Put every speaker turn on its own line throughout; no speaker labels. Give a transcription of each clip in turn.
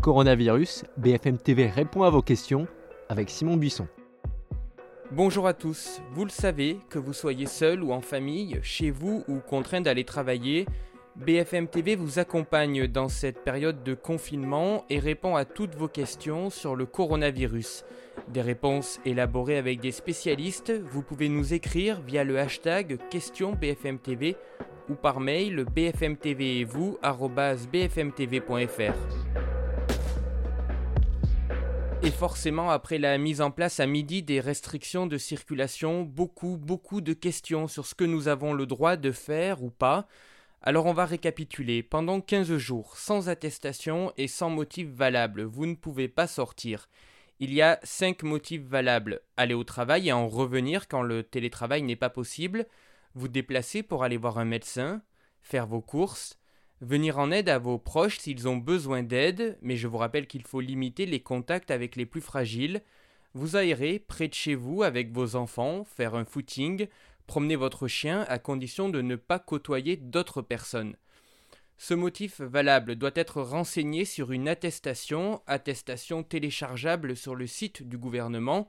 Coronavirus, BFM TV répond à vos questions avec Simon Buisson.
Bonjour à tous, vous le savez, que vous soyez seul ou en famille, chez vous ou contraint d'aller travailler, BFM TV vous accompagne dans cette période de confinement et répond à toutes vos questions sur le coronavirus. Des réponses élaborées avec des spécialistes, vous pouvez nous écrire via le hashtag question BFM TV ou par mail bfmtv et vous bfmtv.fr. Et forcément, après la mise en place à midi des restrictions de circulation, beaucoup, beaucoup de questions sur ce que nous avons le droit de faire ou pas. Alors on va récapituler. Pendant 15 jours, sans attestation et sans motif valable, vous ne pouvez pas sortir. Il y a 5 motifs valables. Aller au travail et en revenir quand le télétravail n'est pas possible, vous déplacer pour aller voir un médecin, faire vos courses, venir en aide à vos proches s'ils ont besoin d'aide, mais je vous rappelle qu'il faut limiter les contacts avec les plus fragiles, vous aérer près de chez vous avec vos enfants, faire un footing, promener votre chien à condition de ne pas côtoyer d'autres personnes. Ce motif valable doit être renseigné sur une attestation, attestation téléchargeable sur le site du gouvernement,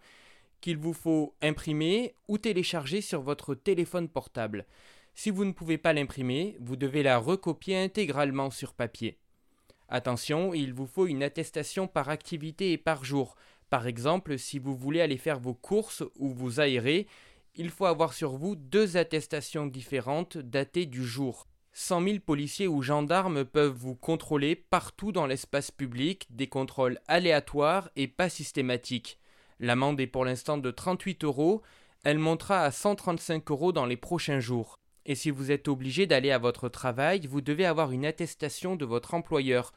qu'il vous faut imprimer ou télécharger sur votre téléphone portable. Si vous ne pouvez pas l'imprimer, vous devez la recopier intégralement sur papier. Attention, il vous faut une attestation par activité et par jour. Par exemple, si vous voulez aller faire vos courses ou vous aérer, il faut avoir sur vous deux attestations différentes datées du jour. 100 000 policiers ou gendarmes peuvent vous contrôler partout dans l'espace public, des contrôles aléatoires et pas systématiques. L'amende est pour l'instant de 38 euros, elle montera à 135 euros dans les prochains jours. Et si vous êtes obligé d'aller à votre travail, vous devez avoir une attestation de votre employeur,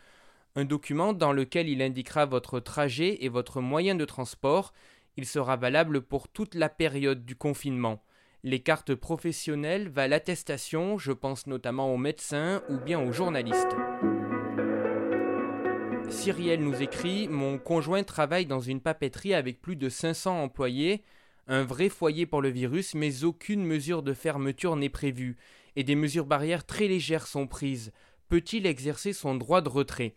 un document dans lequel il indiquera votre trajet et votre moyen de transport. Il sera valable pour toute la période du confinement. Les cartes professionnelles valent l'attestation, je pense notamment aux médecins ou bien aux journalistes. Cyrielle nous écrit Mon conjoint travaille dans une papeterie avec plus de 500 employés un vrai foyer pour le virus, mais aucune mesure de fermeture n'est prévue, et des mesures barrières très légères sont prises. Peut-il exercer son droit de retrait?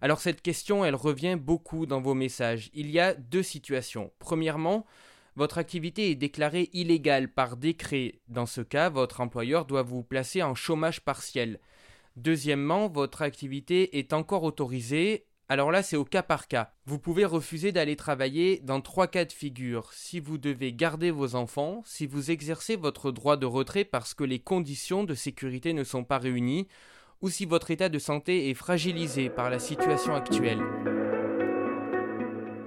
Alors cette question, elle revient beaucoup dans vos messages. Il y a deux situations. Premièrement, votre activité est déclarée illégale par décret. Dans ce cas, votre employeur doit vous placer en chômage partiel. Deuxièmement, votre activité est encore autorisée alors là, c'est au cas par cas. Vous pouvez refuser d'aller travailler dans trois cas de figure. Si vous devez garder vos enfants, si vous exercez votre droit de retrait parce que les conditions de sécurité ne sont pas réunies, ou si votre état de santé est fragilisé par la situation actuelle.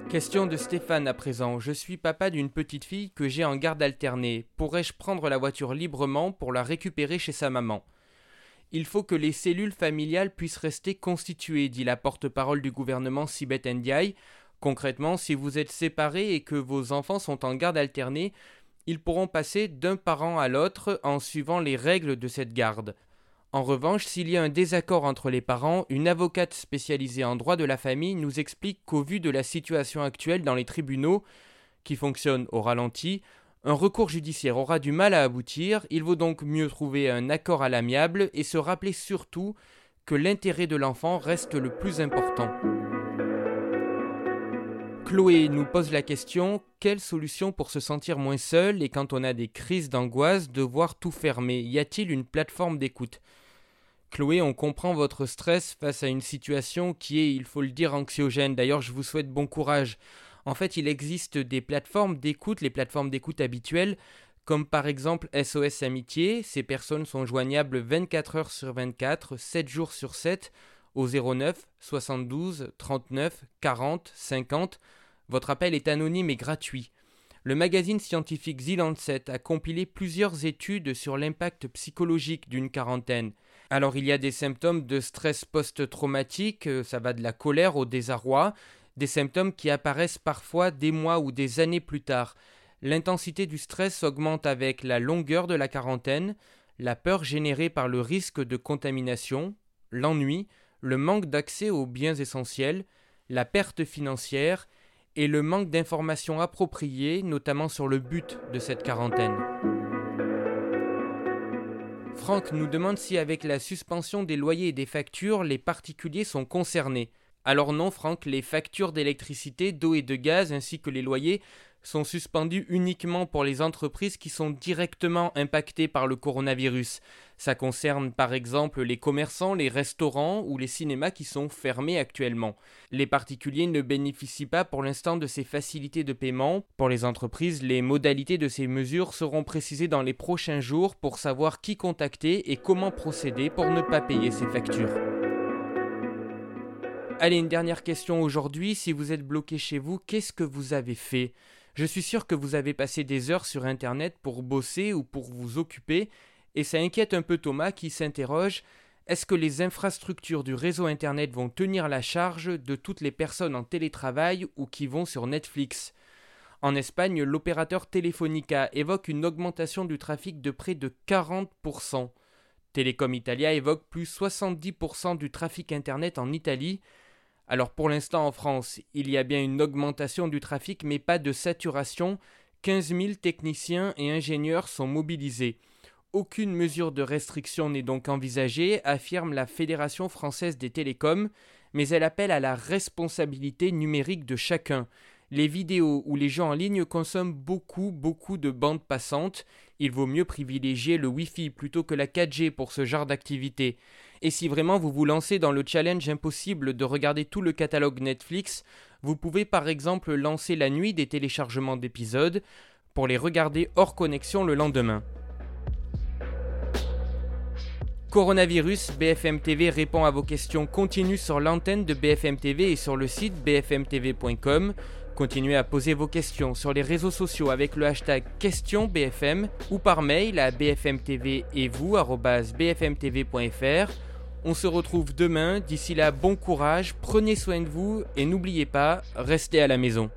Question de Stéphane à présent. Je suis papa d'une petite fille que j'ai en garde alternée. Pourrais-je prendre la voiture librement pour la récupérer chez sa maman? Il faut que les cellules familiales puissent rester constituées, dit la porte-parole du gouvernement Sibeth Ndiaye. Concrètement, si vous êtes séparés et que vos enfants sont en garde alternée, ils pourront passer d'un parent à l'autre en suivant les règles de cette garde. En revanche, s'il y a un désaccord entre les parents, une avocate spécialisée en droit de la famille nous explique qu'au vu de la situation actuelle dans les tribunaux, qui fonctionnent au ralenti, un recours judiciaire aura du mal à aboutir, il vaut donc mieux trouver un accord à l'amiable et se rappeler surtout que l'intérêt de l'enfant reste le plus important. Chloé nous pose la question quelle solution pour se sentir moins seul et quand on a des crises d'angoisse de voir tout fermer? Y a-t-il une plateforme d'écoute? Chloé, on comprend votre stress face à une situation qui est, il faut le dire, anxiogène. D'ailleurs, je vous souhaite bon courage. En fait, il existe des plateformes d'écoute, les plateformes d'écoute habituelles, comme par exemple SOS Amitié. Ces personnes sont joignables 24 heures sur 24, 7 jours sur 7 au 09 72 39 40 50. Votre appel est anonyme et gratuit. Le magazine scientifique The Lancet a compilé plusieurs études sur l'impact psychologique d'une quarantaine. Alors il y a des symptômes de stress post-traumatique, euh, ça va de la colère au désarroi, des symptômes qui apparaissent parfois des mois ou des années plus tard. L'intensité du stress augmente avec la longueur de la quarantaine, la peur générée par le risque de contamination, l'ennui, le manque d'accès aux biens essentiels, la perte financière et le manque d'informations appropriées, notamment sur le but de cette quarantaine. Franck nous demande si avec la suspension des loyers et des factures, les particuliers sont concernés. Alors non, Franck, les factures d'électricité, d'eau et de gaz ainsi que les loyers sont suspendus uniquement pour les entreprises qui sont directement impactées par le coronavirus. Ça concerne par exemple les commerçants, les restaurants ou les cinémas qui sont fermés actuellement. Les particuliers ne bénéficient pas pour l'instant de ces facilités de paiement. Pour les entreprises, les modalités de ces mesures seront précisées dans les prochains jours pour savoir qui contacter et comment procéder pour ne pas payer ces factures. Allez, une dernière question aujourd'hui. Si vous êtes bloqué chez vous, qu'est-ce que vous avez fait? Je suis sûr que vous avez passé des heures sur Internet pour bosser ou pour vous occuper, et ça inquiète un peu Thomas qui s'interroge. Est-ce que les infrastructures du réseau Internet vont tenir la charge de toutes les personnes en télétravail ou qui vont sur Netflix? En Espagne, l'opérateur Telefonica évoque une augmentation du trafic de près de 40%. Telecom Italia évoque plus 70% du trafic Internet en Italie, alors pour l'instant en France, il y a bien une augmentation du trafic mais pas de saturation. 15 000 techniciens et ingénieurs sont mobilisés. Aucune mesure de restriction n'est donc envisagée, affirme la Fédération française des télécoms, mais elle appelle à la responsabilité numérique de chacun. Les vidéos ou les jeux en ligne consomment beaucoup, beaucoup de bandes passantes. Il vaut mieux privilégier le Wi-Fi plutôt que la 4G pour ce genre d'activité. Et si vraiment vous vous lancez dans le challenge impossible de regarder tout le catalogue Netflix, vous pouvez par exemple lancer la nuit des téléchargements d'épisodes pour les regarder hors connexion le lendemain. Coronavirus, BFM TV répond à vos questions continues sur l'antenne de BFM TV et sur le site bfmtv.com. Continuez à poser vos questions sur les réseaux sociaux avec le hashtag QuestionBFM ou par mail à bfmtv et vous bfmtv.fr. On se retrouve demain. D'ici là, bon courage, prenez soin de vous et n'oubliez pas, restez à la maison.